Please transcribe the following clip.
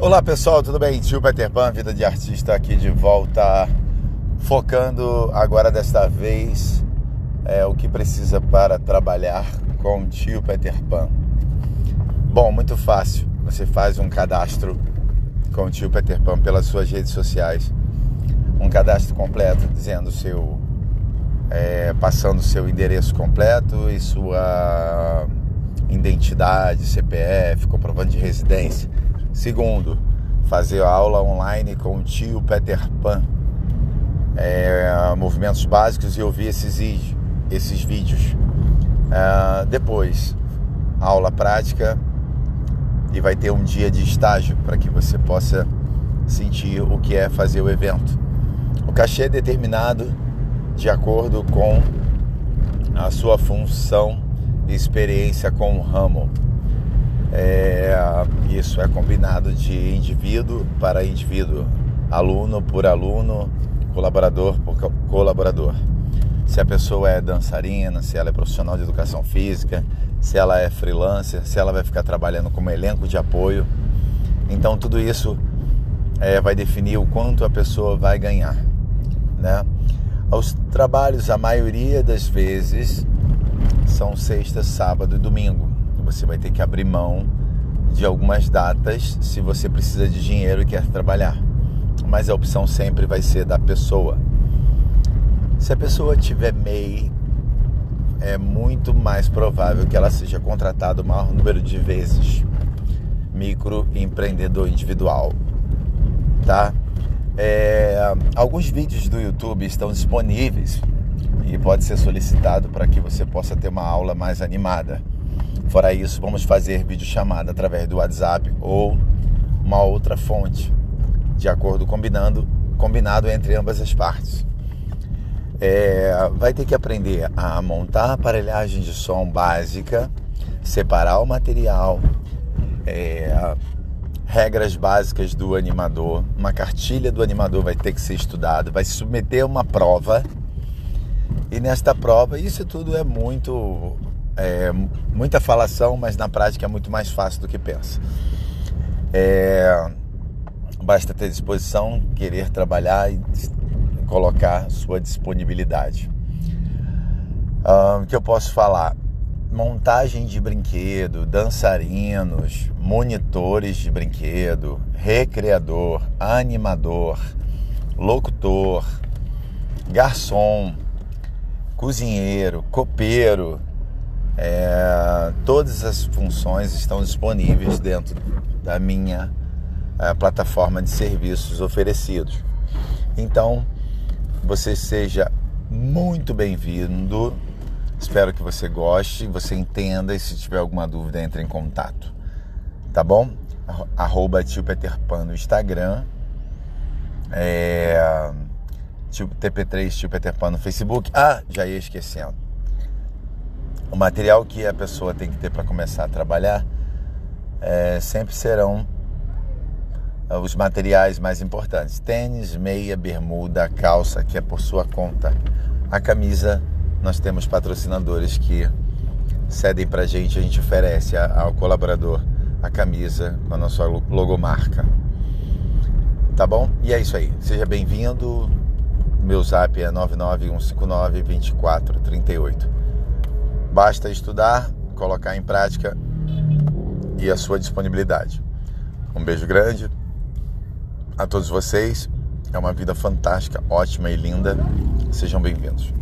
Olá pessoal, tudo bem? Tio Peter Pan, Vida de Artista aqui de volta, focando agora desta vez é, o que precisa para trabalhar com o tio Peter Pan. Bom, muito fácil. Você faz um cadastro com o tio Peter Pan pelas suas redes sociais. Um cadastro completo dizendo seu. É, passando seu endereço completo e sua identidade, CPF, comprovante de residência Segundo, fazer aula online com o tio Peter Pan. É, movimentos básicos e ouvir esses, esses vídeos. É, depois, aula prática e vai ter um dia de estágio para que você possa sentir o que é fazer o evento. O cachê é determinado de acordo com a sua função e experiência com o ramo. É, isso é combinado de indivíduo para indivíduo, aluno por aluno, colaborador por colaborador. Se a pessoa é dançarina, se ela é profissional de educação física, se ela é freelancer, se ela vai ficar trabalhando como elenco de apoio. Então tudo isso é, vai definir o quanto a pessoa vai ganhar. Né? Os trabalhos, a maioria das vezes, são sexta, sábado e domingo você vai ter que abrir mão de algumas datas se você precisa de dinheiro e quer trabalhar. Mas a opção sempre vai ser da pessoa. Se a pessoa tiver MEI, é muito mais provável que ela seja contratada o maior número de vezes. Microempreendedor individual, tá? É, alguns vídeos do YouTube estão disponíveis e pode ser solicitado para que você possa ter uma aula mais animada. Fora isso, vamos fazer videochamada através do WhatsApp ou uma outra fonte, de acordo combinando, combinado entre ambas as partes. É, vai ter que aprender a montar aparelhagem de som básica, separar o material, é, regras básicas do animador, uma cartilha do animador vai ter que ser estudado, vai se submeter a uma prova. E nesta prova, isso tudo é muito é, muita falação, mas na prática é muito mais fácil do que pensa. É, basta ter disposição, querer trabalhar e colocar sua disponibilidade. O que eu posso falar? Montagem de brinquedo, dançarinos, monitores de brinquedo, recreador, animador, locutor, garçom, cozinheiro, copeiro, é, todas as funções estão disponíveis dentro da minha é, plataforma de serviços oferecidos. Então, você seja muito bem-vindo. Espero que você goste, você entenda e se tiver alguma dúvida, entre em contato. Tá bom? Arroba tio Peter Pan no Instagram. É, TP3 tio Peter Pan no Facebook. Ah, já ia esquecendo o material que a pessoa tem que ter para começar a trabalhar é, sempre serão é, os materiais mais importantes: tênis, meia, bermuda, calça, que é por sua conta. A camisa, nós temos patrocinadores que cedem para a gente, a gente oferece ao colaborador a camisa com a nossa logomarca. Tá bom? E é isso aí. Seja bem-vindo. Meu zap é 99159 2438. Basta estudar, colocar em prática e a sua disponibilidade. Um beijo grande a todos vocês. É uma vida fantástica, ótima e linda. Sejam bem-vindos.